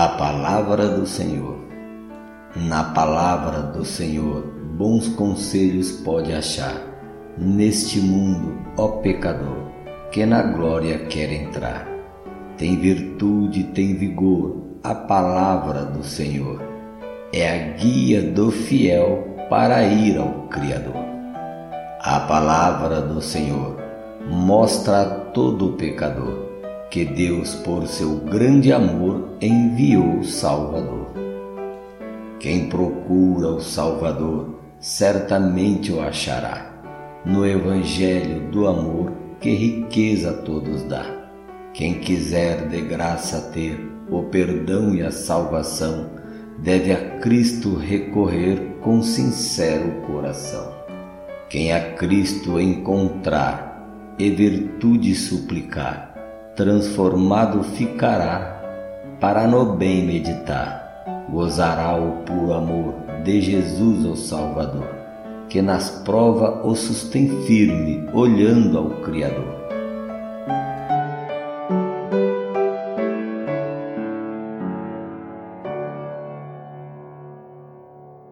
A palavra do Senhor. Na palavra do Senhor, bons conselhos pode achar. Neste mundo, ó pecador, que na glória quer entrar. Tem virtude, tem vigor, a palavra do Senhor. É a guia do fiel para ir ao Criador. A palavra do Senhor mostra a todo pecador que Deus, por seu grande amor, enviou o Salvador. Quem procura o Salvador, certamente o achará, no Evangelho do amor que riqueza a todos dá. Quem quiser de graça ter o perdão e a salvação, deve a Cristo recorrer com sincero coração. Quem a Cristo encontrar e virtude suplicar, transformado ficará, para no bem meditar, gozará o puro amor de Jesus o Salvador, que nas provas o sustém firme, olhando ao Criador.